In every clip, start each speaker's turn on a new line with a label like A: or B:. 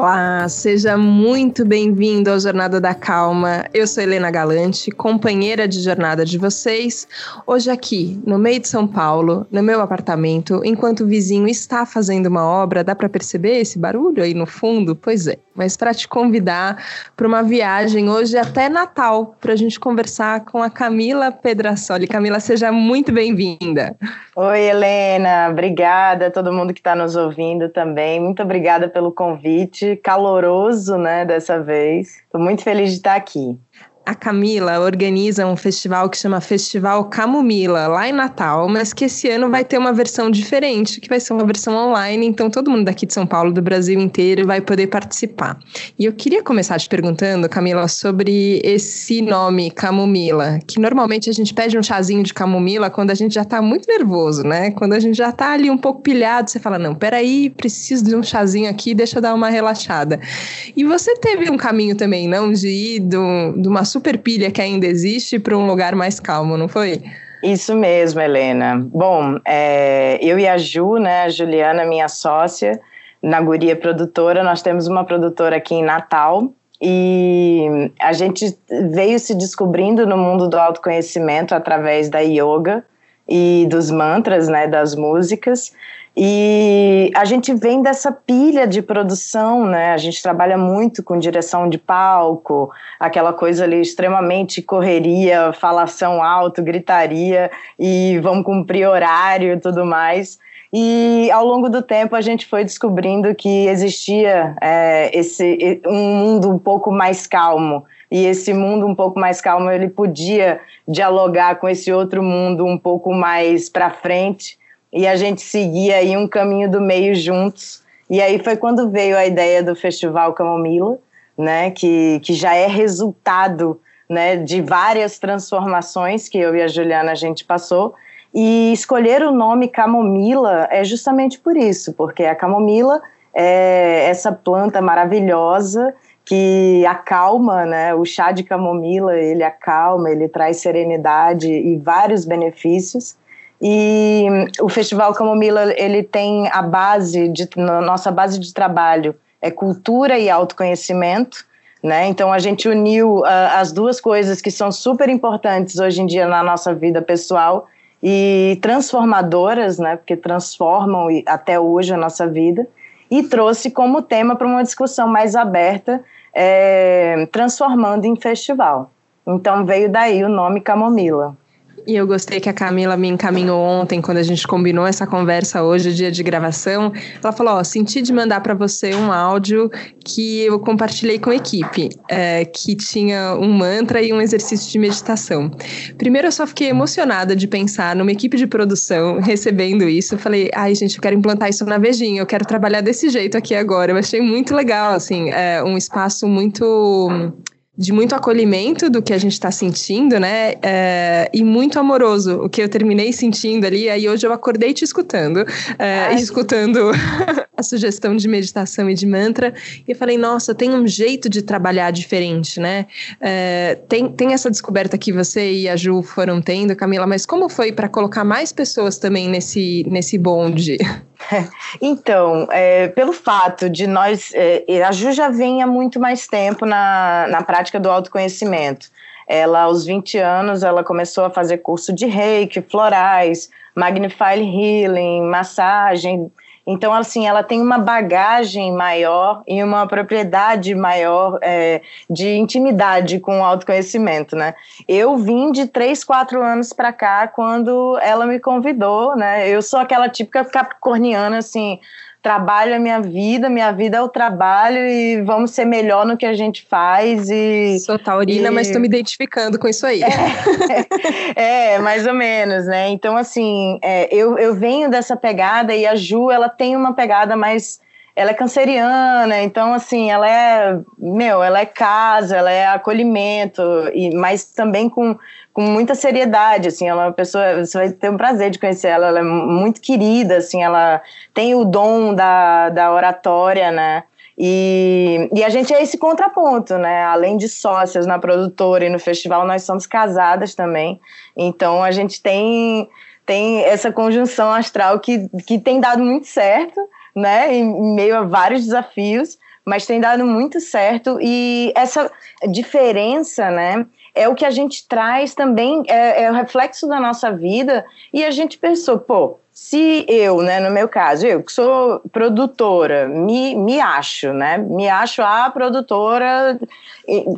A: Olá, seja muito bem-vindo ao Jornada da Calma. Eu sou Helena Galante, companheira de jornada de vocês. Hoje aqui, no meio de São Paulo, no meu apartamento, enquanto o vizinho está fazendo uma obra, dá para perceber esse barulho aí no fundo? Pois é, mas para te convidar para uma viagem hoje até Natal, para a gente conversar com a Camila Pedrassoli. Camila, seja muito bem-vinda.
B: Oi, Helena, obrigada a todo mundo que está nos ouvindo também. Muito obrigada pelo convite caloroso, né, dessa vez. Estou muito feliz de estar aqui
A: a Camila organiza um festival que chama Festival Camomila, lá em Natal, mas que esse ano vai ter uma versão diferente, que vai ser uma versão online, então todo mundo daqui de São Paulo, do Brasil inteiro, vai poder participar. E eu queria começar te perguntando, Camila, sobre esse nome Camomila, que normalmente a gente pede um chazinho de camomila quando a gente já tá muito nervoso, né? Quando a gente já tá ali um pouco pilhado, você fala, não, peraí, preciso de um chazinho aqui, deixa eu dar uma relaxada. E você teve um caminho também, não? De ir de uma super pilha que ainda existe para um lugar mais calmo, não foi?
B: Isso mesmo, Helena. Bom, é, eu e a Ju, né, a Juliana, minha sócia, na Guria Produtora, nós temos uma produtora aqui em Natal e a gente veio se descobrindo no mundo do autoconhecimento através da yoga e dos mantras, né, das músicas. E a gente vem dessa pilha de produção, né? A gente trabalha muito com direção de palco, aquela coisa ali extremamente correria, falação alto, gritaria e vamos cumprir horário e tudo mais. E ao longo do tempo a gente foi descobrindo que existia é, esse um mundo um pouco mais calmo e esse mundo um pouco mais calmo ele podia dialogar com esse outro mundo um pouco mais para frente e a gente seguia aí um caminho do meio juntos. E aí foi quando veio a ideia do Festival Camomila, né, que, que já é resultado né, de várias transformações que eu e a Juliana a gente passou. E escolher o nome camomila é justamente por isso, porque a camomila é essa planta maravilhosa que acalma, né? O chá de camomila, ele acalma, ele traz serenidade e vários benefícios. E o Festival Camomila, ele tem a base, de, nossa base de trabalho é cultura e autoconhecimento, né? Então a gente uniu uh, as duas coisas que são super importantes hoje em dia na nossa vida pessoal e transformadoras, né? Porque transformam até hoje a nossa vida e trouxe como tema para uma discussão mais aberta, é, transformando em festival. Então veio daí o nome Camomila.
A: E eu gostei que a Camila me encaminhou ontem, quando a gente combinou essa conversa hoje, dia de gravação. Ela falou: Ó, senti de mandar para você um áudio que eu compartilhei com a equipe, é, que tinha um mantra e um exercício de meditação. Primeiro, eu só fiquei emocionada de pensar numa equipe de produção recebendo isso. Eu falei: ai, gente, eu quero implantar isso na Vejinha, eu quero trabalhar desse jeito aqui agora. Eu achei muito legal, assim, é um espaço muito de muito acolhimento do que a gente está sentindo, né? É, e muito amoroso, o que eu terminei sentindo ali. Aí hoje eu acordei te escutando, é, escutando a sugestão de meditação e de mantra. E eu falei, nossa, tem um jeito de trabalhar diferente, né? É, tem, tem essa descoberta que você e a Ju foram tendo, Camila, mas como foi para colocar mais pessoas também nesse, nesse bonde?
B: Então, é, pelo fato de nós. É, a Ju já vem há muito mais tempo na, na prática do autoconhecimento. Ela, aos 20 anos, ela começou a fazer curso de reiki, florais, Magnify Healing, massagem, então, assim, ela tem uma bagagem maior e uma propriedade maior é, de intimidade com o autoconhecimento, né? Eu vim de três, quatro anos para cá quando ela me convidou, né? Eu sou aquela típica capricorniana, assim, trabalho é minha vida, minha vida é o trabalho e vamos ser melhor no que a gente faz e...
A: Sou taurina, e... mas estou me identificando com isso aí.
B: É, é, mais ou menos, né? Então, assim, é, eu, eu venho dessa pegada e a Ju, ela tem uma pegada mais ela é canceriana, então assim, ela é, meu, ela é casa, ela é acolhimento, e mas também com, com muita seriedade, assim, ela é uma pessoa, você vai ter um prazer de conhecer ela, ela é muito querida, assim, ela tem o dom da, da oratória, né? E, e a gente é esse contraponto, né? Além de sócias na produtora e no festival, nós somos casadas também. Então a gente tem, tem essa conjunção astral que, que tem dado muito certo né, em meio a vários desafios, mas tem dado muito certo e essa diferença, né? É o que a gente traz também, é, é o reflexo da nossa vida. E a gente pensou, pô, se eu, né, no meu caso, eu que sou produtora, me, me acho, né, me acho a produtora,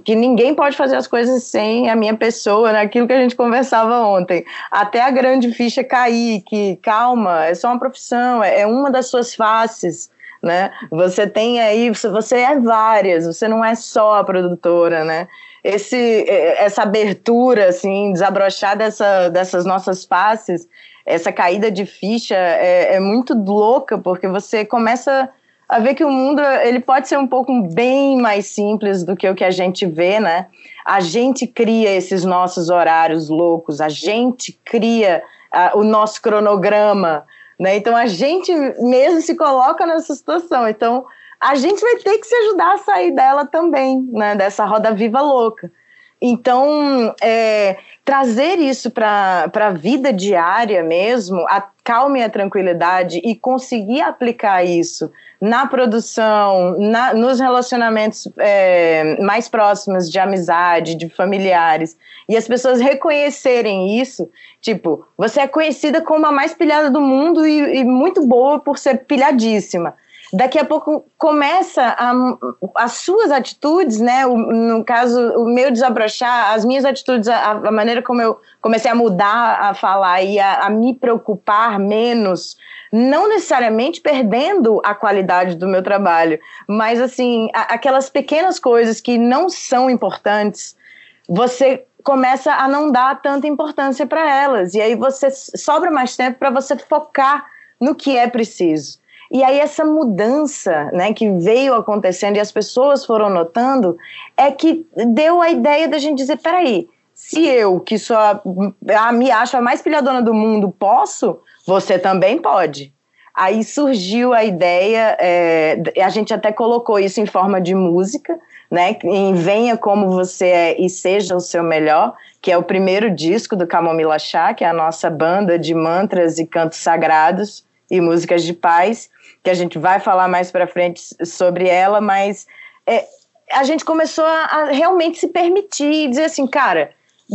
B: que ninguém pode fazer as coisas sem a minha pessoa, né, aquilo que a gente conversava ontem, até a grande ficha cair, que calma, é só uma profissão, é, é uma das suas faces, né, você tem aí, você é várias, você não é só a produtora, né, esse, essa abertura, assim, desabrochar dessa, dessas nossas faces, essa caída de ficha é, é, muito louca, porque você começa a ver que o mundo ele pode ser um pouco bem mais simples do que o que a gente vê, né? A gente cria esses nossos horários loucos, a gente cria o nosso cronograma, né? Então a gente mesmo se coloca nessa situação. Então a gente vai ter que se ajudar a sair dela também, né? Dessa roda viva louca. Então, é, trazer isso para a vida diária mesmo, a calma e a tranquilidade e conseguir aplicar isso na produção, na, nos relacionamentos é, mais próximos de amizade, de familiares, e as pessoas reconhecerem isso, tipo, você é conhecida como a mais pilhada do mundo e, e muito boa por ser pilhadíssima daqui a pouco começa a, as suas atitudes, né? O, no caso, o meu desabrochar, as minhas atitudes, a, a, maneira como eu comecei a mudar a falar e a, a me preocupar menos, não necessariamente perdendo a qualidade do meu trabalho, mas assim, aquelas pequenas coisas que não são importantes, você começa a não dar tanta importância para elas. E aí você sobra mais tempo para você focar no que é preciso. E aí essa mudança, né, que veio acontecendo e as pessoas foram notando, é que deu a ideia da gente dizer, peraí, se eu, que sou a, a, me acho a mais pilhadona do mundo, posso, você também pode. Aí surgiu a ideia, é, a gente até colocou isso em forma de música, né? Em Venha Como Você É e Seja o Seu Melhor, que é o primeiro disco do Camomila Chá, que é a nossa banda de mantras e cantos sagrados e músicas de paz que a gente vai falar mais para frente sobre ela, mas é, a gente começou a, a, realmente se permitir e dizer assim, cara,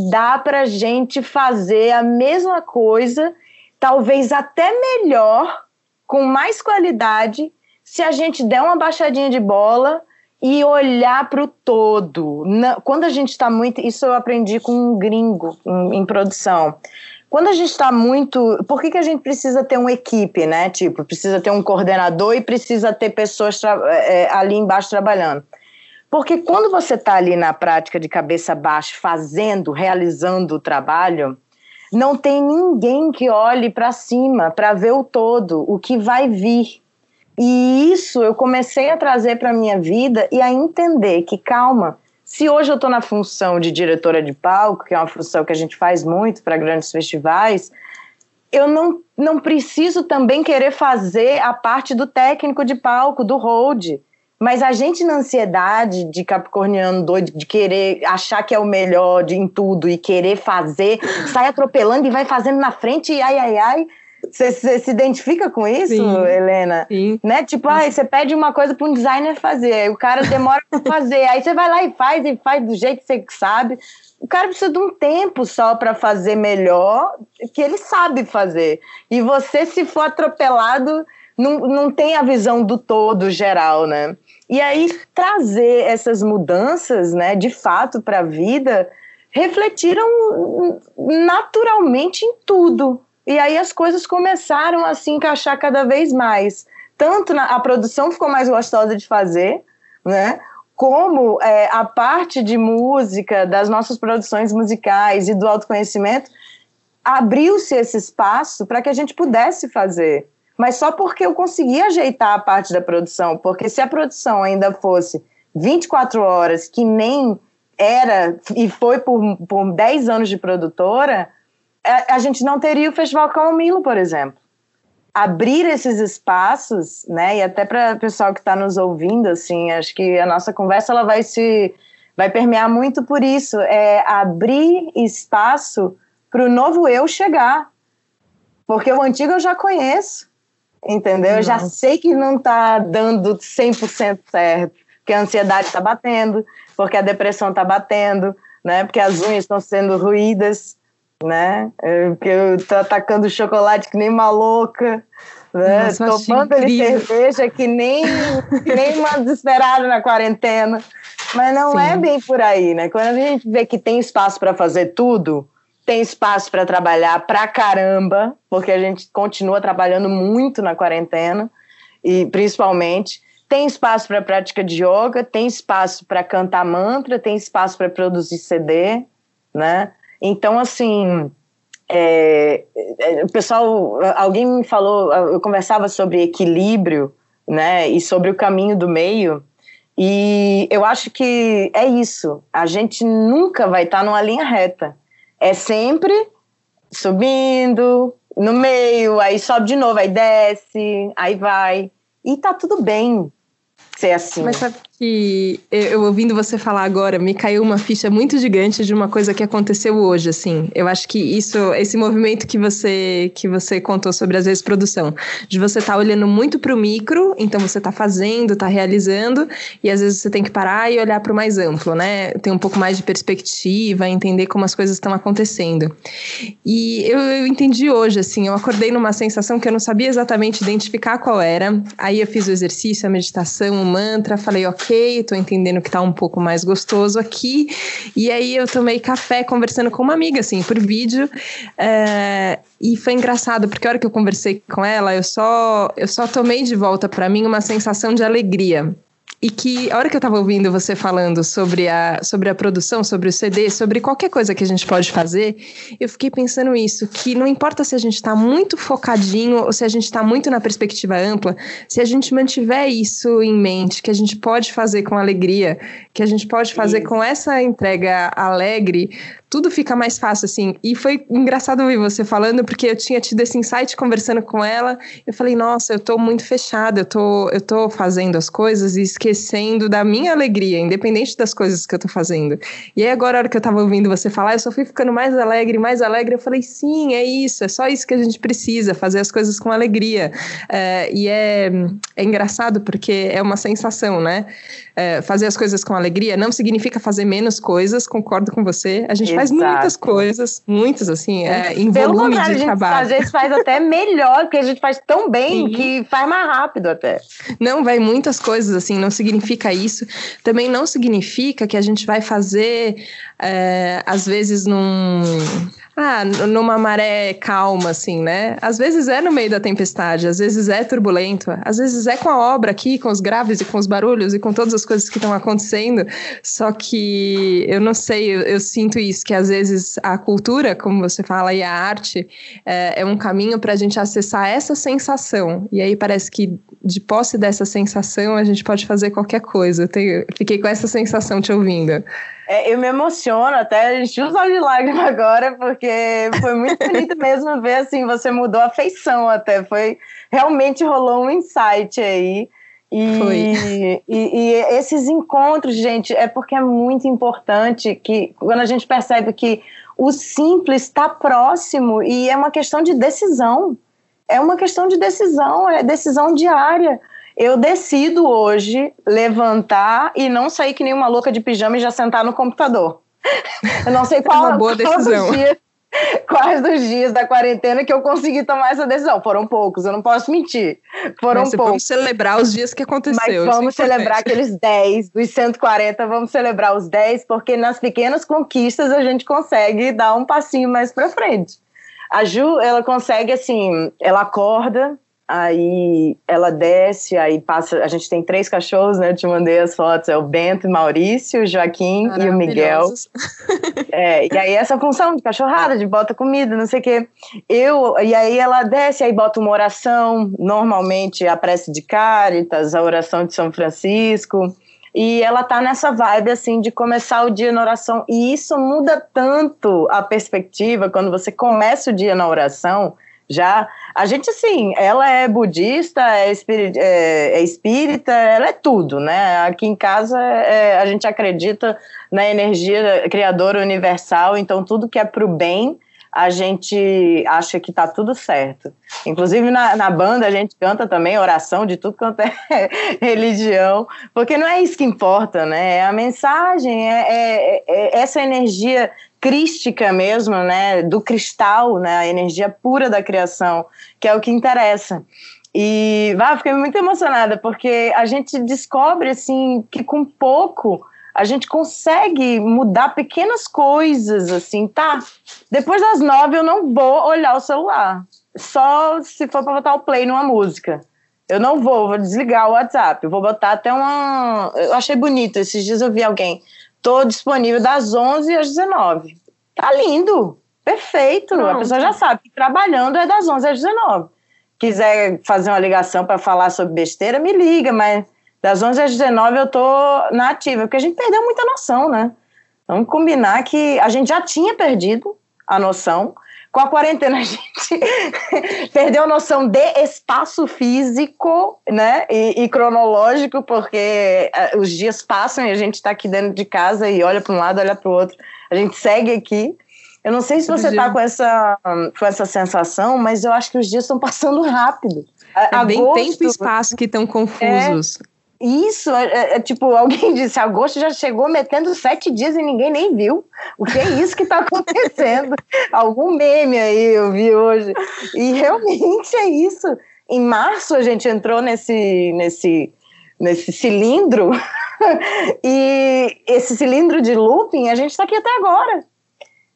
B: dá para gente fazer a mesma coisa, talvez até melhor, com mais qualidade, se a gente der uma baixadinha de bola e olhar para o todo. Quando a gente está muito. Isso eu aprendi com um gringo em, em produção. Quando a gente está muito. Por que, que a gente precisa ter uma equipe, né? Tipo, precisa ter um coordenador e precisa ter pessoas é, ali embaixo trabalhando. Porque quando você está ali na prática de cabeça baixa, fazendo, realizando o trabalho, não tem ninguém que olhe para cima para ver o todo, o que vai vir. E isso eu comecei a trazer para minha vida e a entender que, calma, se hoje eu estou na função de diretora de palco, que é uma função que a gente faz muito para grandes festivais, eu não, não preciso também querer fazer a parte do técnico de palco, do hold. Mas a gente, na ansiedade de capricorniano doido, de querer achar que é o melhor de, em tudo e querer fazer, sai atropelando e vai fazendo na frente e ai, ai, ai. Você se identifica com isso, Sim. Helena? Sim. Né? Tipo, ah, você pede uma coisa para um designer fazer, o cara demora para fazer, aí você vai lá e faz, e faz do jeito que você sabe. O cara precisa de um tempo só para fazer melhor que ele sabe fazer. E você, se for atropelado, não, não tem a visão do todo geral, né? E aí trazer essas mudanças, né, de fato para a vida, refletiram naturalmente em tudo, e aí as coisas começaram a se encaixar cada vez mais. Tanto na, a produção ficou mais gostosa de fazer, né? Como é, a parte de música, das nossas produções musicais e do autoconhecimento, abriu-se esse espaço para que a gente pudesse fazer. Mas só porque eu consegui ajeitar a parte da produção, porque se a produção ainda fosse 24 horas, que nem era e foi por, por 10 anos de produtora, a, a gente não teria o Festival Camomilo, por exemplo. Abrir esses espaços, né, e até para o pessoal que está nos ouvindo, assim, acho que a nossa conversa ela vai se vai permear muito por isso, é abrir espaço para o novo eu chegar, porque o antigo eu já conheço. entendeu? Nossa. Eu já sei que não está dando 100% certo, porque a ansiedade está batendo, porque a depressão está batendo, né? Porque as unhas estão sendo ruídas, né? Porque eu estou atacando chocolate que nem uma louca, né? Nossa, Tomando ali cerveja que nem, que nem uma desesperada na quarentena. Mas não Sim. é bem por aí, né? Quando a gente vê que tem espaço para fazer tudo, tem espaço para trabalhar pra caramba, porque a gente continua trabalhando muito na quarentena, e principalmente tem espaço para prática de yoga, tem espaço para cantar mantra, tem espaço para produzir CD, né? Então, assim, é, é, o pessoal, alguém me falou, eu conversava sobre equilíbrio, né, e sobre o caminho do meio, e eu acho que é isso. A gente nunca vai estar numa linha reta. É sempre subindo, no meio, aí sobe de novo, aí desce, aí vai. E tá tudo bem ser assim.
A: Mas sabe que eu ouvindo você falar agora, me caiu uma ficha muito gigante de uma coisa que aconteceu hoje, assim. Eu acho que isso, esse movimento que você que você contou sobre às vezes produção, de você estar tá olhando muito para o micro, então você está fazendo, está realizando, e às vezes você tem que parar e olhar para o mais amplo, né? Ter um pouco mais de perspectiva, entender como as coisas estão acontecendo. E eu, eu entendi hoje, assim, eu acordei numa sensação que eu não sabia exatamente identificar qual era. Aí eu fiz o exercício, a meditação, o mantra, falei, ok ok, tô entendendo que tá um pouco mais gostoso aqui. E aí eu tomei café conversando com uma amiga, assim, por vídeo. É, e foi engraçado, porque a hora que eu conversei com ela, eu só, eu só tomei de volta para mim uma sensação de alegria. E que a hora que eu estava ouvindo você falando sobre a, sobre a produção, sobre o CD, sobre qualquer coisa que a gente pode fazer, eu fiquei pensando isso, que não importa se a gente está muito focadinho ou se a gente está muito na perspectiva ampla, se a gente mantiver isso em mente, que a gente pode fazer com alegria, que a gente pode fazer com essa entrega alegre, tudo fica mais fácil, assim. E foi engraçado ouvir você falando, porque eu tinha tido esse insight conversando com ela. Eu falei, nossa, eu tô muito fechada, eu tô, eu tô fazendo as coisas e esquecendo da minha alegria, independente das coisas que eu tô fazendo. E aí, agora, a hora que eu tava ouvindo você falar, eu só fui ficando mais alegre, mais alegre. Eu falei, sim, é isso, é só isso que a gente precisa, fazer as coisas com alegria. É, e é, é engraçado porque é uma sensação, né? É, fazer as coisas com alegria não significa fazer menos coisas, concordo com você. A gente faz muitas coisas, muitas, assim, é, em Pelo volume de a gente, trabalho.
B: Às vezes faz até melhor, porque a gente faz tão bem Sim. que faz mais rápido até.
A: Não, vai muitas coisas, assim, não significa isso. Também não significa que a gente vai fazer, é, às vezes, num ah, numa maré calma, assim, né? Às vezes é no meio da tempestade, às vezes é turbulento, às vezes é com a obra aqui, com os graves e com os barulhos e com todas as coisas que estão acontecendo. Só que eu não sei, eu, eu, sinto isso, que às vezes a cultura, como você fala, e a arte é, é um caminho para a gente acessar essa sensação. E aí parece que de posse dessa sensação a gente pode fazer qualquer coisa. Eu tenho, fiquei com essa sensação te ouvindo.
B: É, eu me emociono até, enchi só de lágrima agora, porque foi muito bonito mesmo ver assim, você mudou a feição até. Foi realmente rolou um insight aí. E, foi. E, e esses encontros, gente, é porque é muito importante que quando a gente percebe que o simples está próximo e é uma questão de decisão. É uma questão de decisão, é decisão diária eu decido hoje levantar e não sair que nem uma louca de pijama e já sentar no computador. Eu não sei qual, é uma boa decisão. Quais dos dias da quarentena que eu consegui tomar essa decisão. Foram poucos, eu não posso mentir. Foram Mas poucos. Vamos
A: celebrar os dias que aconteceu.
B: Mas vamos é celebrar aqueles 10, dos 140, vamos celebrar os 10, porque nas pequenas conquistas a gente consegue dar um passinho mais para frente. A Ju, ela consegue assim, ela acorda, Aí ela desce, aí passa. A gente tem três cachorros, né? Eu te mandei as fotos: é o Bento, Maurício, o Joaquim e o Miguel. É, e aí essa função de cachorrada, de bota comida, não sei o quê. Eu, e aí ela desce, aí bota uma oração, normalmente a prece de Cáritas, a oração de São Francisco. E ela tá nessa vibe assim de começar o dia na oração. E isso muda tanto a perspectiva quando você começa o dia na oração já a gente assim, ela é budista, é, espírita, é, é espírita, ela é tudo, né? Aqui em casa é, a gente acredita na energia criadora universal, então tudo que é para o bem a gente acha que está tudo certo. Inclusive na, na, banda a gente canta também oração de tudo quanto é religião, porque não é isso que importa, né? É a mensagem, é, é, é essa energia crística mesmo, né? Do cristal, né? A energia pura da criação, que é o que interessa. E ah, fiquei muito emocionada, porque a gente descobre assim que com pouco a gente consegue mudar pequenas coisas, assim, tá? Depois das nove eu não vou olhar o celular. Só se for para botar o play numa música. Eu não vou, vou desligar o WhatsApp. Vou botar até uma. Eu achei bonito. Esses dias eu vi alguém. Tô disponível das 11 às 19. Tá lindo. Perfeito. A pessoa já sabe que trabalhando é das 11 às 19. Quiser fazer uma ligação para falar sobre besteira, me liga, mas das 11 às 19 eu tô na ativa, porque a gente perdeu muita noção, né? Vamos combinar que a gente já tinha perdido a noção. Com a quarentena a gente perdeu a noção de espaço físico, né? E, e cronológico, porque uh, os dias passam e a gente está aqui dentro de casa e olha para um lado, olha para o outro. A gente segue aqui. Eu não sei se você está com essa, com essa sensação, mas eu acho que os dias estão passando rápido.
A: É bem tempo e espaço que estão confusos.
B: É, isso, é, é, é, tipo, alguém disse, agosto já chegou metendo sete dias e ninguém nem viu. O que é isso que está acontecendo? Algum meme aí eu vi hoje. E realmente é isso. Em março a gente entrou nesse, nesse, nesse cilindro e esse cilindro de looping, a gente está aqui até agora.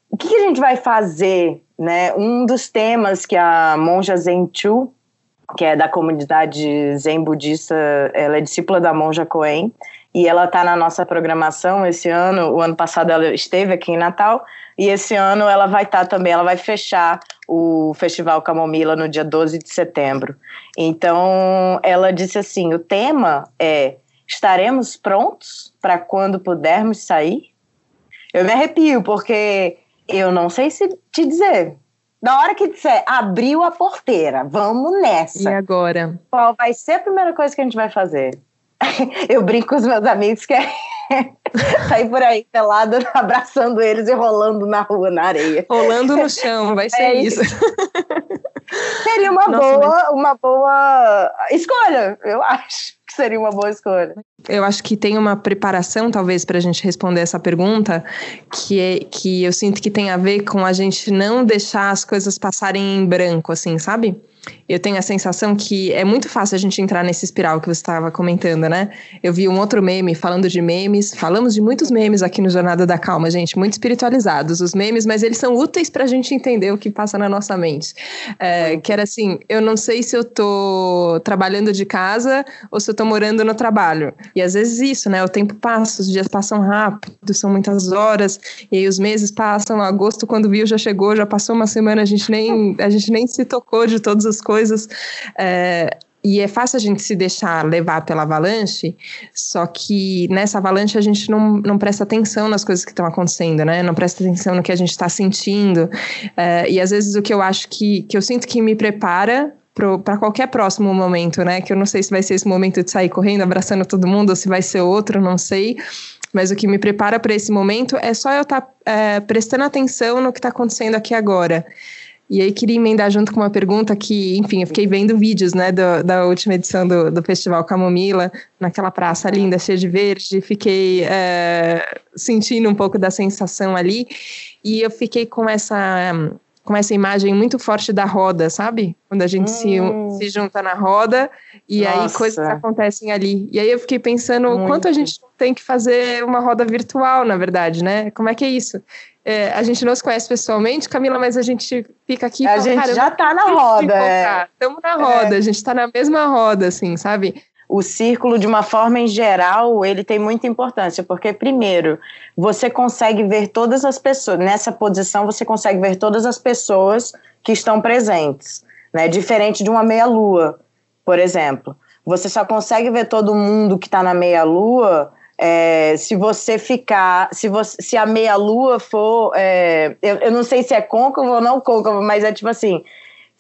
B: O que, que, a gente vai fazer? Né? Um dos temas que a monja Zen Chu que é da comunidade zen budista, ela é discípula da monja Coen, e ela está na nossa programação esse ano, o ano passado ela esteve aqui em Natal, e esse ano ela vai estar tá também, ela vai fechar o Festival Camomila no dia 12 de setembro. Então, ela disse assim, o tema é, estaremos prontos para quando pudermos sair? Eu me arrepio, porque eu não sei se te dizer, na hora que disser abriu a porteira, vamos nessa.
A: E agora?
B: Qual vai ser a primeira coisa que a gente vai fazer? Eu brinco com os meus amigos que é sair por aí pelada, abraçando eles e rolando na rua, na areia.
A: Rolando no chão, vai ser é isso.
B: Seria uma Nossa, boa, mas... uma boa escolha, eu acho que seria uma boa escolha.
A: Eu acho que tem uma preparação, talvez, para a gente responder essa pergunta, que, é, que eu sinto que tem a ver com a gente não deixar as coisas passarem em branco, assim, sabe? Eu tenho a sensação que é muito fácil a gente entrar nesse espiral que você estava comentando, né? Eu vi um outro meme falando de memes. Falamos de muitos memes aqui no Jornada da Calma, gente, muito espiritualizados os memes, mas eles são úteis para a gente entender o que passa na nossa mente. É, que era assim: eu não sei se eu tô trabalhando de casa ou se eu tô morando no trabalho. E às vezes isso, né? O tempo passa, os dias passam rápido, são muitas horas, e aí os meses passam. Agosto, quando viu, já chegou, já passou uma semana, a gente nem, a gente nem se tocou de todas as coisas. É, e é fácil a gente se deixar levar pela avalanche, só que nessa avalanche a gente não, não presta atenção nas coisas que estão acontecendo, né? Não presta atenção no que a gente está sentindo. É, e às vezes o que eu acho que, que eu sinto que me prepara para qualquer próximo momento, né? Que eu não sei se vai ser esse momento de sair correndo, abraçando todo mundo, ou se vai ser outro, não sei. Mas o que me prepara para esse momento é só eu estar tá, é, prestando atenção no que está acontecendo aqui agora. E aí queria emendar junto com uma pergunta que, enfim, eu fiquei vendo vídeos, né, do, da última edição do, do Festival Camomila, naquela praça linda, cheia de verde, fiquei é, sentindo um pouco da sensação ali, e eu fiquei com essa com essa imagem muito forte da roda, sabe? Quando a gente hum. se, se junta na roda e Nossa. aí coisas acontecem ali. E aí eu fiquei pensando o quanto a gente tem que fazer uma roda virtual, na verdade, né? Como é que é isso? É, a gente não se conhece pessoalmente, Camila, mas a gente fica aqui.
B: A fala, gente já tá na roda.
A: Estamos é. na roda, é. a gente tá na mesma roda, assim, sabe?
B: O círculo, de uma forma em geral, ele tem muita importância, porque, primeiro, você consegue ver todas as pessoas, nessa posição, você consegue ver todas as pessoas que estão presentes, né? Diferente de uma meia-lua, por exemplo. Você só consegue ver todo mundo que está na meia-lua é, se você ficar, se, você, se a meia-lua for, é, eu, eu não sei se é côncavo ou não côncavo, mas é tipo assim,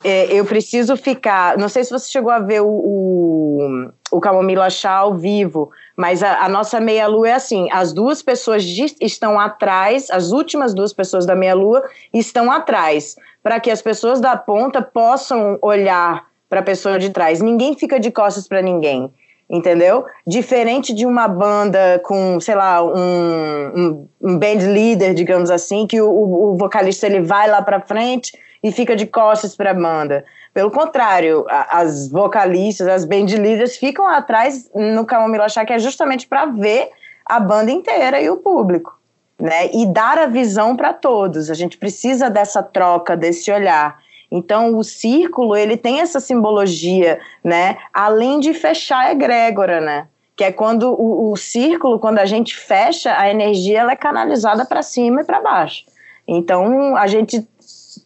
B: é, eu preciso ficar. Não sei se você chegou a ver o, o, o Camomila Chá ao vivo, mas a, a nossa meia-lua é assim: as duas pessoas de, estão atrás, as últimas duas pessoas da meia-lua estão atrás, para que as pessoas da ponta possam olhar para a pessoa de trás. Ninguém fica de costas para ninguém entendeu? Diferente de uma banda com, sei lá, um, um, um band leader, digamos assim, que o, o vocalista ele vai lá para frente e fica de costas para a banda. Pelo contrário, as vocalistas, as band leaders ficam atrás no Camomila Chá, que é justamente para ver a banda inteira e o público, né? E dar a visão para todos. A gente precisa dessa troca, desse olhar. Então, o círculo, ele tem essa simbologia, né? Além de fechar a egrégora, né? Que é quando o, o círculo, quando a gente fecha, a energia ela é canalizada para cima e para baixo. Então, a gente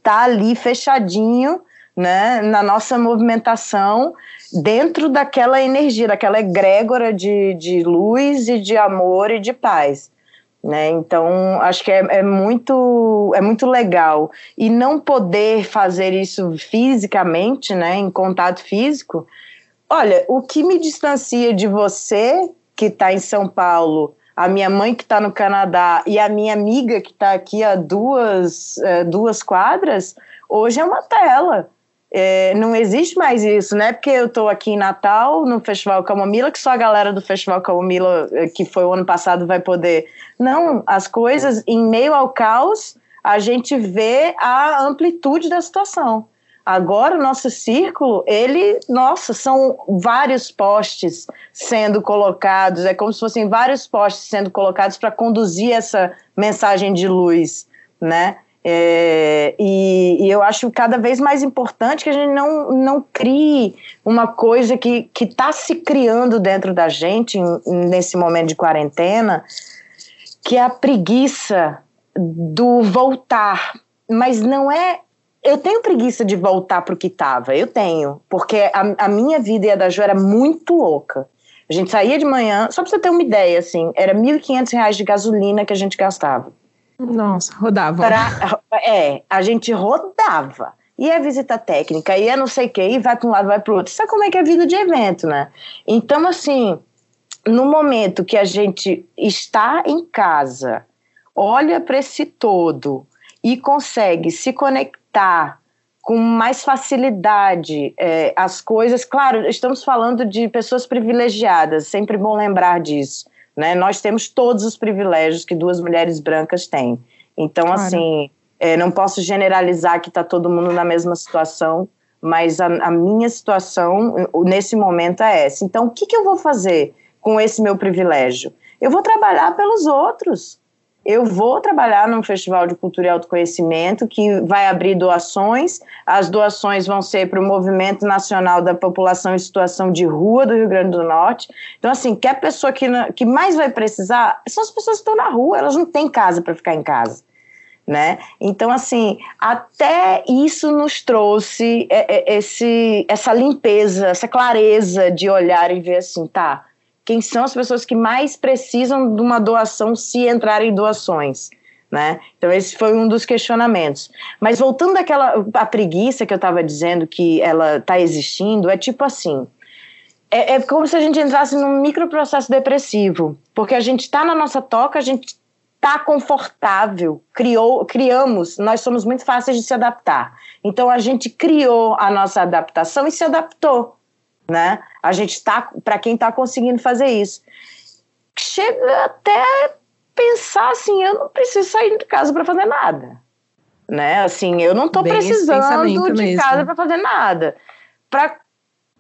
B: tá ali fechadinho, né? Na nossa movimentação, dentro daquela energia, daquela egrégora de, de luz e de amor e de paz. Né? Então, acho que é, é, muito, é muito legal. E não poder fazer isso fisicamente, né, em contato físico. Olha, o que me distancia de você, que está em São Paulo, a minha mãe que está no Canadá e a minha amiga que está aqui a duas, é, duas quadras, hoje é uma tela. É, não existe mais isso, né? Porque eu estou aqui em Natal, no Festival Camomila, que só a galera do Festival Camomila, é, que foi o ano passado, vai poder. Não, as coisas, em meio ao caos, a gente vê a amplitude da situação. Agora, o nosso círculo, ele, nossa, são vários postes sendo colocados, é como se fossem vários postes sendo colocados para conduzir essa mensagem de luz, né? É, e, e, eu acho cada vez mais importante que a gente não, não crie uma coisa que está se criando dentro da gente nesse momento de quarentena, que é a preguiça do voltar. Mas não é. Eu tenho preguiça de voltar para o que estava, eu tenho, porque a, a minha vida e a da Jo era muito louca. A gente saía de manhã, só para você ter uma ideia, assim, era R$ 1.500 de gasolina que a gente gastava.
A: Nossa, rodava.
B: Pra, é, a gente rodava. E a visita técnica, e é não sei o que, e vai para um lado, vai para o outro. Sabe como é que é a vida de evento, né? Então, assim, no momento que a gente está em casa, olha para esse todo e consegue se conectar com mais facilidade é, as coisas. Claro, estamos falando de pessoas privilegiadas, sempre bom lembrar disso. Né? Nós temos todos os privilégios que duas mulheres brancas têm. Então, claro. assim, é, não posso generalizar que está todo mundo na mesma situação, mas a, a, minha situação nesse momento é essa. Então, o que, que eu vou fazer com esse meu privilégio? Eu vou trabalhar pelos outros eu vou trabalhar num festival de cultura e autoconhecimento que vai abrir doações. As doações vão ser para o Movimento Nacional da População em Situação de Rua do Rio Grande do Norte. Então, assim, que a pessoa que, que mais vai precisar são as pessoas que estão na rua, elas não têm casa para ficar em casa. Né? Então, assim, até isso nos trouxe é, é, esse, essa limpeza, essa clareza de olhar e ver assim, tá, quem são as pessoas que mais precisam de uma doação se entrarem doações. Né? Então esse foi um dos questionamentos. Mas voltando àquela a preguiça que eu estava dizendo que ela está existindo, é tipo assim, é, é, como se a gente entrasse num microprocesso depressivo, porque a gente está na nossa toca, a gente está confortável, criou, criamos, nós somos muito fáceis de se adaptar. Então a gente criou a nossa adaptação e se adaptou né? A gente está, para quem está conseguindo fazer isso, chega até pensar assim, eu não preciso sair de casa para fazer nada, né? Assim, eu não estou precisando de mesmo. casa para fazer nada. Para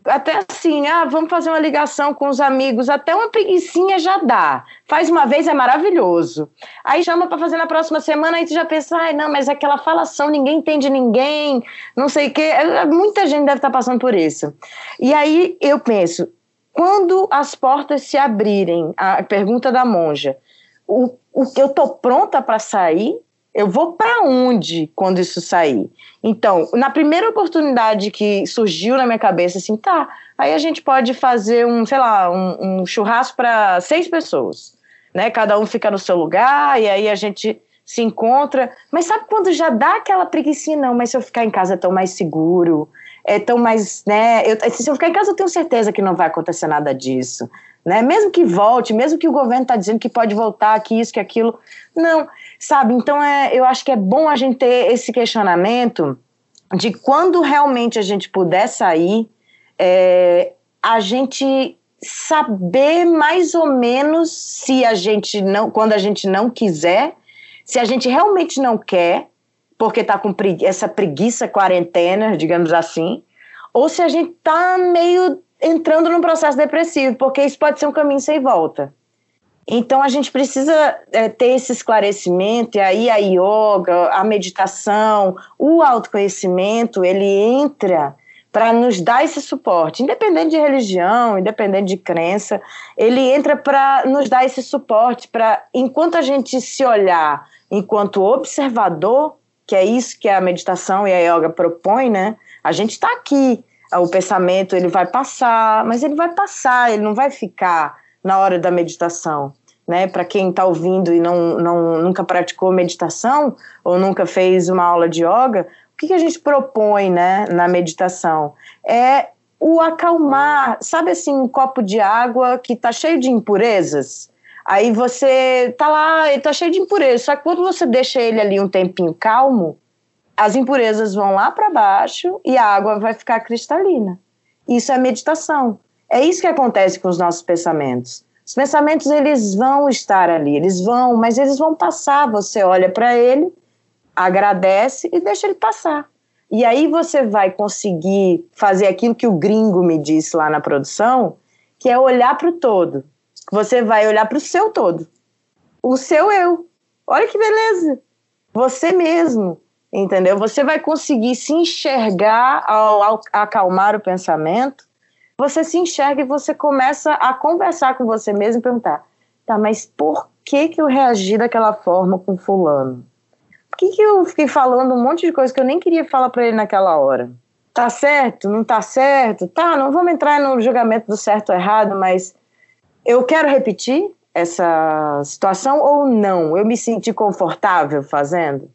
B: até assim, ah, vamos fazer uma ligação com os amigos, até uma preguiçinha já dá. Faz uma vez é maravilhoso. Aí chama para fazer na próxima semana, aí tu já pensa, ai, não, mas aquela falação, ninguém entende ninguém, não sei o quê. É, muita gente deve estar tá passando por isso. E aí eu penso, quando as portas se abrirem, a pergunta da monja, o, o eu tô pronta para sair? Eu vou para onde quando isso sair? Então, na primeira oportunidade que surgiu na minha cabeça, assim, tá, aí a gente pode fazer um, sei lá, um, um churrasco para seis pessoas, né? Cada um fica no seu lugar e aí a gente se encontra, mas sabe quando já dá aquela preguiça? Não, mas se eu ficar em casa é tão mais seguro, é tão mais, né? Eu, se eu ficar em casa eu tenho certeza que não vai acontecer nada disso, né? Mesmo que volte, mesmo que o governo está dizendo que pode voltar, que isso, que aquilo, não, sabe? Então é, eu acho que é bom a gente ter esse questionamento de quando realmente a gente puder sair, é, a gente saber mais ou menos se a gente não, quando a gente não quiser, se a gente realmente não quer, porque está com pregui essa preguiça quarentena, digamos assim, ou se a gente está meio entrando num processo depressivo, porque isso pode ser um caminho sem volta. Então a gente precisa é, ter esse esclarecimento, e aí a yoga, a meditação, o autoconhecimento, ele entra para nos dar esse suporte, independente de religião, independente de crença, ele entra para nos dar esse suporte para enquanto a gente se olhar enquanto observador, que é isso que a meditação e a yoga propõe, né? A gente está aqui, o pensamento ele vai passar, mas ele vai passar, ele não vai ficar na hora da meditação. Né, para quem está ouvindo e não, não, nunca praticou meditação ou nunca fez uma aula de yoga, o que, que a gente propõe né, na meditação? É o acalmar, sabe assim, um copo de água que está cheio de impurezas? Aí você tá lá, ele tá cheio de impurezas, só que quando você deixa ele ali um tempinho calmo, as impurezas vão lá para baixo e a água vai ficar cristalina. Isso é meditação. É isso que acontece com os nossos pensamentos. Os pensamentos eles vão estar ali, eles vão, mas eles vão passar. Você olha para ele, agradece e deixa ele passar. E aí você vai conseguir fazer aquilo que o gringo me disse lá na produção, que é olhar para o todo você vai olhar para o seu todo. O seu eu. Olha que beleza. Você mesmo. Entendeu? Você vai conseguir se enxergar ao, ao acalmar o pensamento. Você se enxerga e você começa a conversar com você mesmo e perguntar: tá, mas por que, que eu reagi daquela forma com Fulano? Por que, que eu fiquei falando um monte de coisa que eu nem queria falar para ele naquela hora? Tá certo? Não tá certo? Tá, não vamos entrar no julgamento do certo ou errado, mas eu quero repetir essa situação ou não? Eu me senti confortável fazendo?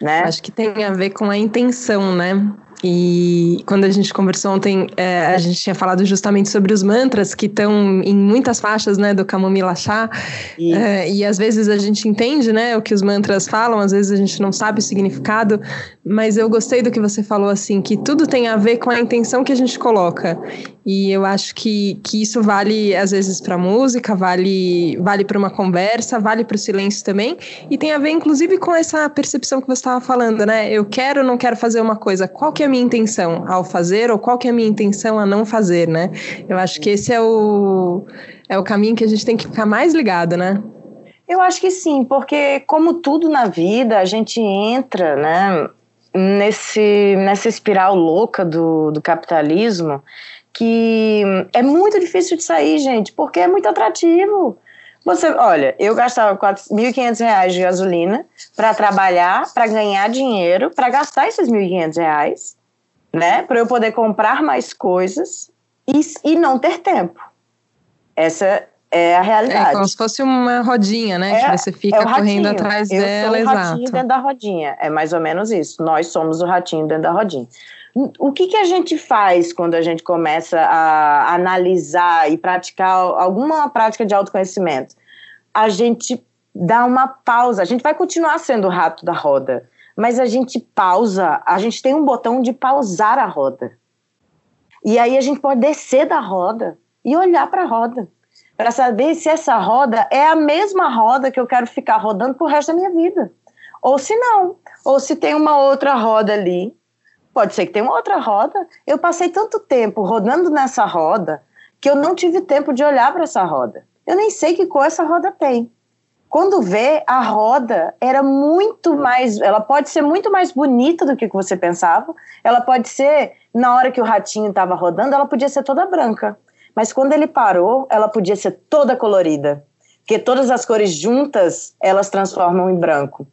B: Né?
A: Acho que tem a ver com a intenção, né? E quando a gente conversou ontem, é, a gente tinha falado justamente sobre os mantras que estão em muitas faixas, né, do Camomila Chá. É, e às vezes a gente entende, né, o que os mantras falam, às vezes a gente não sabe o significado, mas eu gostei do que você falou, assim, que tudo tem a ver com a intenção que a gente coloca. E eu acho que, que isso vale, às vezes, para música, vale, vale para uma conversa, vale para o silêncio também. E tem a ver, inclusive, com essa percepção que você estava falando, né? Eu quero ou não quero fazer uma coisa. Qual que é a minha intenção ao fazer ou qual que é a minha intenção a não fazer, né? Eu acho que esse é o, é o caminho que a gente tem que ficar mais ligado, né?
B: Eu acho que sim, porque como tudo na vida, a gente entra, né, nesse, nessa espiral louca do, do capitalismo que é muito difícil de sair, gente, porque é muito atrativo. Você, olha, eu gastava R$ 1.500 de gasolina para trabalhar, para ganhar dinheiro, para gastar esses R$ 1.500, né? Para eu poder comprar mais coisas e, e não ter tempo. Essa é a realidade. É
A: como se fosse uma rodinha, né? É, que você fica é correndo atrás
B: eu
A: dela,
B: sou o ratinho exato. dentro da rodinha. É mais ou menos isso. Nós somos o ratinho dentro da rodinha. O que, que a gente faz quando a gente começa a analisar e praticar alguma prática de autoconhecimento? A gente dá uma pausa. A gente vai continuar sendo o rato da roda, mas a gente pausa. A gente tem um botão de pausar a roda. E aí a gente pode descer da roda e olhar para a roda para saber se essa roda é a mesma roda que eu quero ficar rodando pro resto da minha vida. Ou se não, ou se tem uma outra roda ali Pode ser que tenha uma outra roda. Eu passei tanto tempo rodando nessa roda que eu não tive tempo de olhar para essa roda. Eu nem sei que cor essa roda tem. Quando vê, a roda era muito mais. Ela pode ser muito mais bonita do que você pensava. Ela pode ser, na hora que o ratinho estava rodando, ela podia ser toda branca. Mas quando ele parou, ela podia ser toda colorida porque todas as cores juntas elas transformam em branco.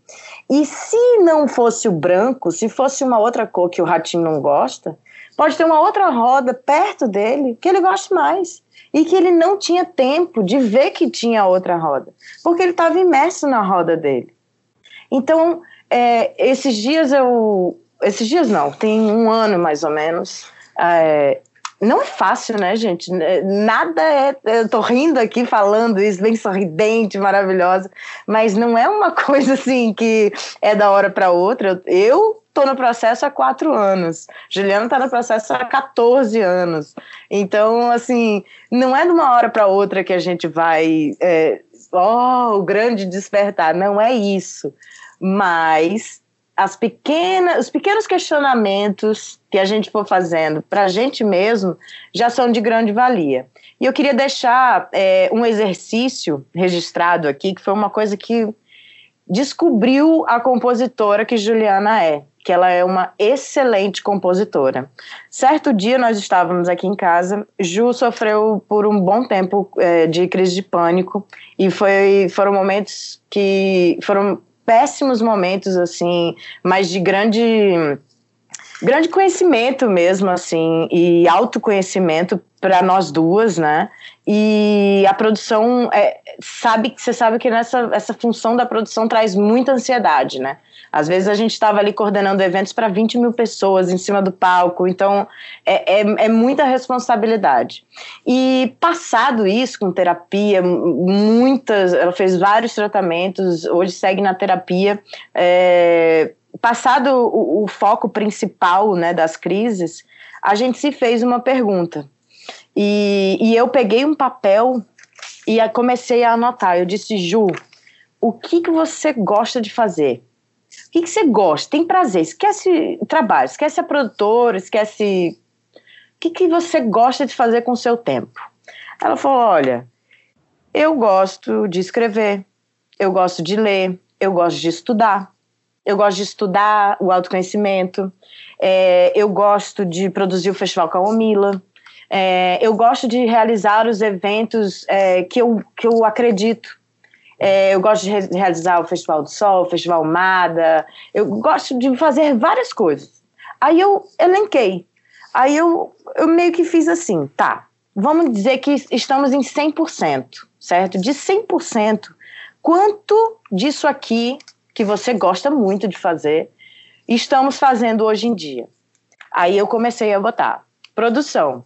B: E se não fosse o branco, se fosse uma outra cor que o ratinho não gosta, pode ter uma outra roda perto dele que ele goste mais e que ele não tinha tempo de ver que tinha outra roda, porque ele estava imerso na roda dele. Então, é, esses dias eu. Esses dias não, tem um ano mais ou menos. É, não é fácil, né, gente? Nada é. Eu tô rindo aqui falando isso, bem sorridente, maravilhosa, mas não é uma coisa assim que é da hora para outra. Eu, eu tô no processo há quatro anos. Juliana tá no processo há 14 anos. Então, assim, não é de uma hora para outra que a gente vai. É, oh, o grande despertar. Não é isso. Mas as pequenas, os pequenos questionamentos que a gente for fazendo para a gente mesmo já são de grande valia. E eu queria deixar é, um exercício registrado aqui, que foi uma coisa que descobriu a compositora que Juliana é, que ela é uma excelente compositora. Certo dia nós estávamos aqui em casa, Ju sofreu por um bom tempo é, de crise de pânico e foi, foram momentos que foram péssimos momentos, assim, mas de grande grande conhecimento mesmo, assim, e autoconhecimento para nós duas, né? E a produção é, sabe que você sabe que nessa essa função da produção traz muita ansiedade, né? Às vezes a gente estava ali coordenando eventos para 20 mil pessoas em cima do palco, então é, é, é, muita responsabilidade. E passado isso, com terapia, muitas, ela fez vários tratamentos, hoje segue na terapia. É, passado o, o foco principal né, das crises, a gente se fez uma pergunta. E, e eu peguei um papel e comecei a anotar. Eu disse, Ju, o que, que você gosta de fazer? Que, que você gosta? Tem prazer? Esquece trabalho, esquece a produtora, esquece. O que, que você gosta de fazer com o seu tempo? Ela falou: Olha, eu gosto de escrever, eu gosto de ler, eu gosto de estudar, eu gosto de estudar o autoconhecimento, é, eu gosto de produzir o Festival Calomila, é, eu gosto de realizar os eventos é, que, eu, que eu acredito. É, eu gosto de re realizar o Festival do Sol, o Festival Mada, eu gosto de fazer várias coisas. Aí eu elenquei. Aí eu, eu meio que fiz assim, tá, vamos dizer que estamos em 100%, certo? De 100%, quanto disso aqui que você gosta muito de fazer, estamos fazendo hoje em dia? Aí eu comecei a botar produção,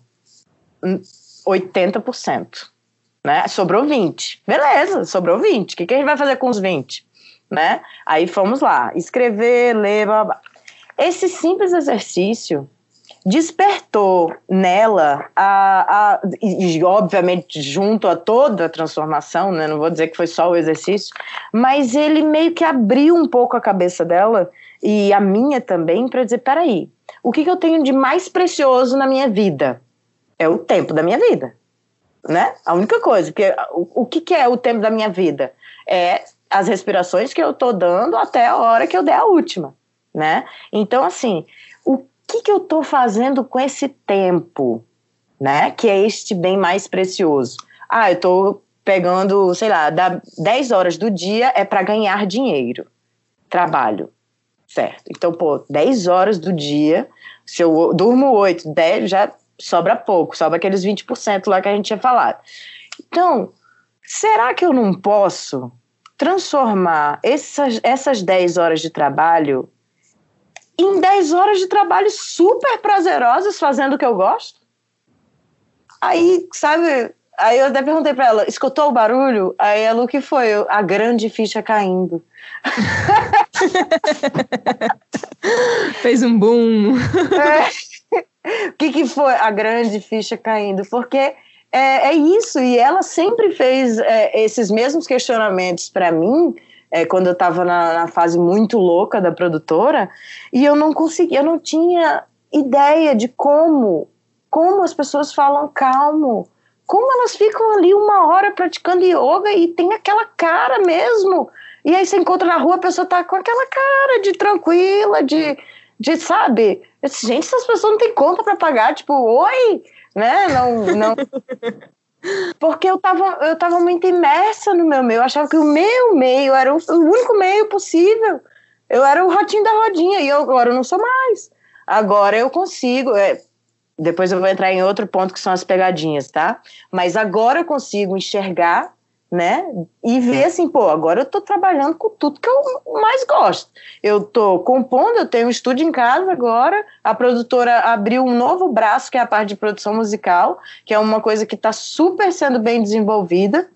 B: 80% né? Sobrou 20. Beleza, sobrou 20. O que, que a gente vai fazer com os 20? Né? Aí fomos lá, escrever, ler, blá, blá. Esse simples exercício despertou nela a, a e, obviamente junto a toda a transformação, né? Não vou dizer que foi só o exercício, mas ele meio que abriu um pouco a cabeça dela e a minha também para dizer, peraí, o que, que eu tenho de mais precioso na minha vida? É o tempo da minha vida né? A única coisa, porque o, o que, que é o tempo da minha vida? É as respirações que eu tô dando até a hora que eu der a última, né? Então, assim, o que, que eu tô fazendo com esse tempo, né? Que é este bem mais precioso. Ah, eu tô pegando, sei lá, dá 10 horas do dia é para ganhar dinheiro, trabalho, certo? Então, pô, 10 horas do dia, se eu durmo 8, 10, já sobra pouco, sobra aqueles 20% lá que a gente tinha falado. Então, será que eu não posso transformar essas, essas 10 horas de trabalho em 10 horas de trabalho super prazerosas fazendo o que eu gosto? Aí, sabe, aí eu até perguntei para ela, escutou o barulho? Aí ela, o que foi? a grande ficha caindo.
A: Fez um boom.
B: É. O que, que foi a grande ficha caindo? Porque é, é isso, e ela sempre fez é, esses mesmos questionamentos para mim, é, quando eu estava na, na, fase muito louca da produtora, e eu não conseguia, eu não tinha ideia de como, como as pessoas falam calmo, como elas ficam ali uma hora praticando yoga e tem aquela cara mesmo. E aí você encontra na rua, a pessoa tá com aquela cara de tranquila, de, de sabe? Gente, essas pessoas não têm conta para pagar, tipo, oi, né? Não, não. Porque eu tava, eu tava muito imersa no meu meio. Eu achava que o meu meio era o, o único meio possível. Eu era o ratinho da rodinha e eu, agora eu não sou mais. Agora eu consigo. É, depois eu vou entrar em outro ponto que são as pegadinhas, tá? Mas agora eu consigo enxergar né? E ver assim, pô, agora eu tô trabalhando com tudo que eu mais gosto. Eu tô compondo, eu tenho um estúdio em casa agora, a produtora abriu um novo braço, que é a parte de produção musical, que é uma coisa que está super sendo bem desenvolvida.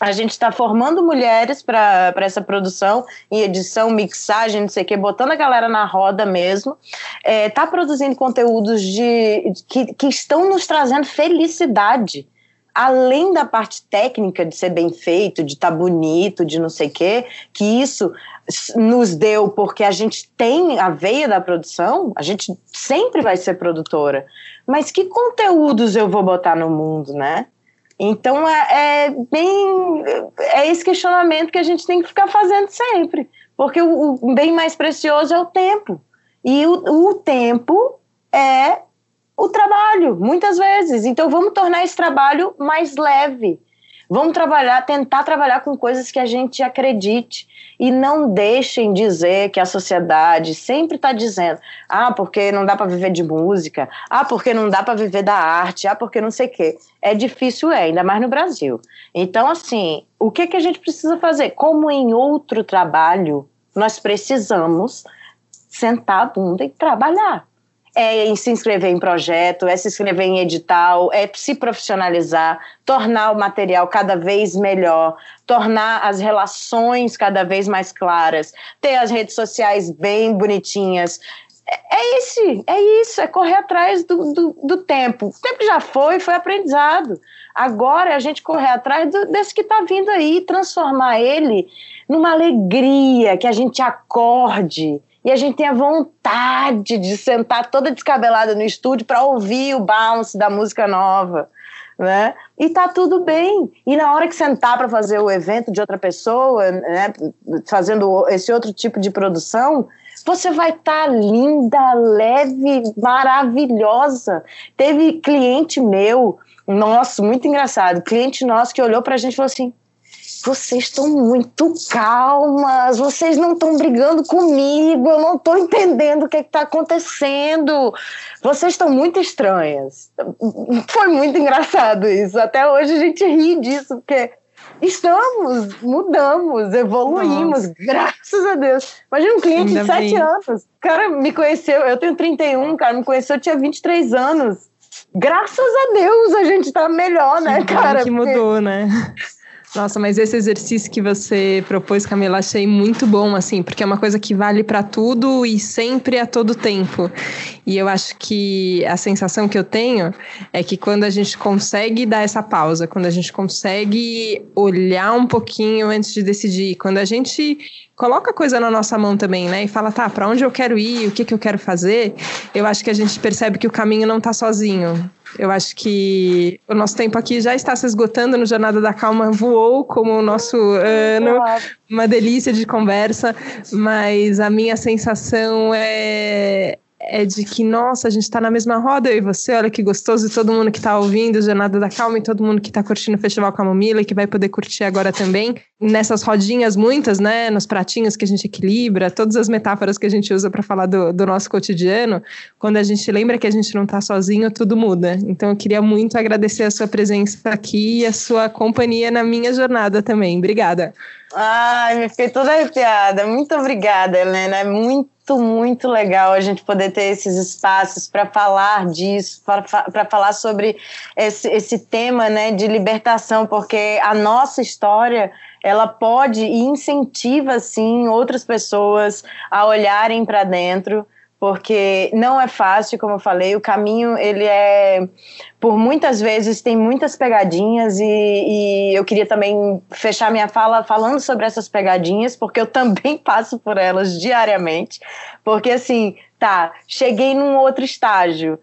B: A gente está formando mulheres para essa produção, em edição, mixagem, não sei o quê, botando a galera na roda mesmo. Está é, tá produzindo conteúdos de, que, que estão nos trazendo felicidade além da parte técnica de ser bem feito, de estar tá bonito, de não sei o quê, que isso nos deu porque a gente tem a veia da produção, a gente sempre vai ser produtora. Mas que conteúdos eu vou botar no mundo, né? Então é, é bem é esse questionamento que a gente tem que ficar fazendo sempre, porque o, o bem mais precioso é o tempo e o, o tempo é trabalho, muitas vezes. Então vamos tornar esse trabalho mais leve. Vamos trabalhar, tentar trabalhar com coisas que a gente acredite e não deixem dizer que a sociedade sempre está dizendo: ah, porque não dá para viver de música, ah, porque não dá para viver da arte, ah, porque não sei o quê. É difícil, é, ainda mais no Brasil. Então, assim, o que, que a gente precisa fazer? Como em outro trabalho, nós precisamos sentar a bunda e trabalhar é se inscrever em projeto, é se inscrever em edital, é se profissionalizar, tornar o material cada vez melhor, tornar as relações cada vez mais claras, ter as redes sociais bem bonitinhas. É, é esse, é isso, é correr atrás do, do, do tempo. O tempo já foi, foi aprendizado. Agora é a gente correr atrás do, desse que está vindo aí, transformar ele numa alegria, que a gente acorde e a gente tem a vontade de sentar toda descabelada no estúdio para ouvir o bounce da música nova. Né? E tá tudo bem. E na hora que sentar para fazer o evento de outra pessoa, né, fazendo esse outro tipo de produção, você vai estar tá linda, leve, maravilhosa. Teve cliente meu, nossa, muito engraçado, cliente nosso que olhou para a gente e falou assim: vocês estão muito calmas, vocês não estão brigando comigo, eu não estou entendendo o que está acontecendo. Vocês estão muito estranhas. Foi muito engraçado isso. Até hoje a gente ri disso, porque estamos, mudamos, evoluímos, Nossa. graças a Deus. Imagina um cliente Ainda de sete anos. O cara me conheceu, eu tenho 31, cara, me conheceu, eu tinha 23 anos. Graças a Deus a gente tá melhor, né, cara?
A: Que mudou, porque... né? Nossa, mas esse exercício que você propôs, Camila, achei muito bom, assim, porque é uma coisa que vale para tudo e sempre a todo tempo. E eu acho que a sensação que eu tenho é que quando a gente consegue dar essa pausa, quando a gente consegue olhar um pouquinho antes de decidir, quando a gente coloca a coisa na nossa mão também, né? E fala, tá, para onde eu quero ir, o que, que eu quero fazer, eu acho que a gente percebe que o caminho não tá sozinho. Eu acho que o nosso tempo aqui já está se esgotando no Jornada da Calma, voou como o nosso ano, uma delícia de conversa, mas a minha sensação é, é de que, nossa, a gente está na mesma roda, eu e você, olha que gostoso, e todo mundo que está ouvindo Jornada da Calma, e todo mundo que está curtindo o Festival Camomila, e que vai poder curtir agora também, nessas rodinhas muitas, né, nos pratinhos que a gente equilibra, todas as metáforas que a gente usa para falar do, do, nosso cotidiano, quando a gente lembra que a gente não está sozinho, tudo muda. Então eu queria muito agradecer a sua presença aqui e a sua companhia na minha jornada também. Obrigada.
B: Ai, me fiquei toda arrepiada. Muito obrigada, Helena. É muito muito legal a gente poder ter esses espaços para falar disso, para falar sobre esse, esse tema né, de libertação, porque a nossa história ela pode e incentiva sim outras pessoas a olharem para dentro porque não é fácil, como eu falei, o caminho ele é por muitas vezes tem muitas pegadinhas e, e, eu queria também fechar minha fala falando sobre essas pegadinhas, porque eu também passo por elas diariamente, porque assim, tá, cheguei num outro estágio,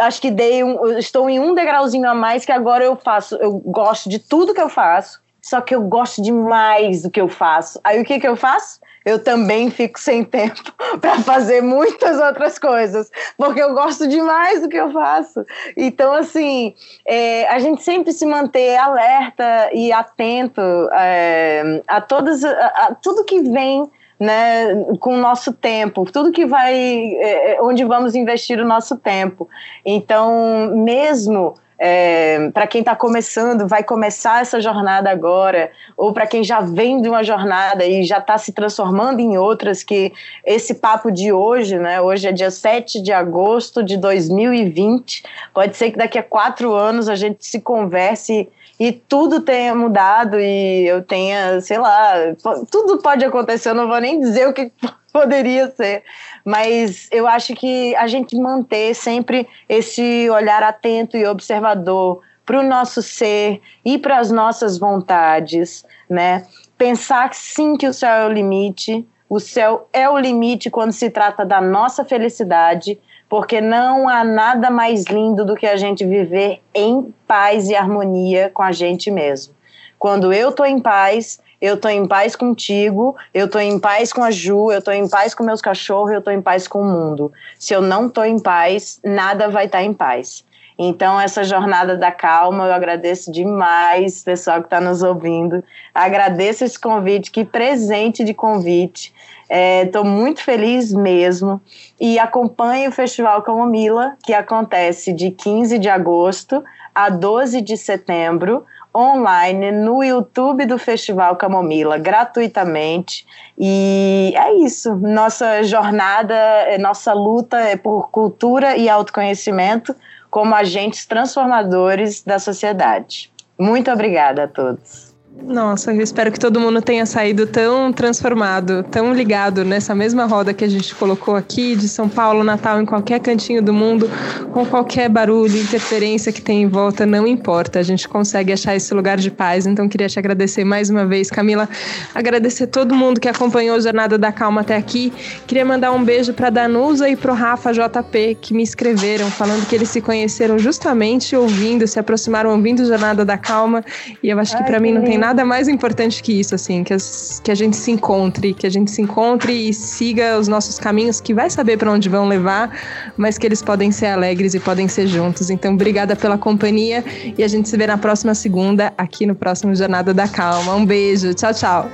B: acho que dei um, estou em um degrauzinho a mais que agora eu faço, eu gosto de tudo que eu faço, só que eu gosto demais do que eu faço. Aí o que que eu faço? Eu também fico sem tempo para fazer muitas outras coisas, porque eu gosto demais do que eu faço. Então, assim, é, a gente sempre se manter alerta e atento é, a todas, a, a tudo que vem né, com o nosso tempo, tudo que vai, é, onde vamos investir o nosso tempo. Então, mesmo é, para quem está começando, vai começar essa jornada agora, ou para quem já vem de uma jornada e já está se transformando em outras, que esse papo de hoje, né? Hoje é dia 7 de agosto de 2020. Pode ser que daqui a quatro anos a gente se converse e tudo tenha mudado e eu tenha, sei lá, tudo pode acontecer, eu não vou nem dizer o que poderia ser, mas eu acho que a gente manter sempre esse olhar atento e observador para o nosso ser e para as nossas vontades, né? Pensar sim que o céu é o limite, o céu é o limite quando se trata da nossa felicidade, porque não há nada mais lindo do que a gente viver em paz e harmonia com a gente mesmo. Quando eu estou em paz, eu estou em paz contigo, eu estou em paz com a Ju, eu estou em paz com meus cachorros, eu estou em paz com o mundo. Se eu não estou em paz, nada vai estar tá em paz. Então, essa jornada da calma, eu agradeço demais, pessoal que está nos ouvindo. Agradeço esse convite, que presente de convite. Estou é, muito feliz mesmo. E acompanhe o Festival Camomila, que acontece de 15 de agosto a 12 de setembro online no YouTube do Festival Camomila, gratuitamente. E é isso. Nossa jornada, nossa luta é por cultura e autoconhecimento como agentes transformadores da sociedade. Muito obrigada a todos.
A: Nossa, eu espero que todo mundo tenha saído tão transformado, tão ligado nessa mesma roda que a gente colocou aqui, de São Paulo, Natal, em qualquer cantinho do mundo, com qualquer barulho, interferência que tem em volta, não importa. A gente consegue achar esse lugar de paz. Então, queria te agradecer mais uma vez, Camila. Agradecer todo mundo que acompanhou a Jornada da Calma até aqui. Queria mandar um beijo para Danusa e pro Rafa JP, que me escreveram, falando que eles se conheceram justamente ouvindo, se aproximaram ouvindo Jornada da Calma. E eu acho que para mim não tem nada nada mais importante que isso, assim, que, as, que a gente se encontre, que a gente se encontre e siga os nossos caminhos, que vai saber para onde vão levar, mas que eles podem ser alegres e podem ser juntos. Então, obrigada pela companhia e a gente se vê na próxima segunda, aqui no próximo Jornada da Calma. Um beijo, tchau, tchau.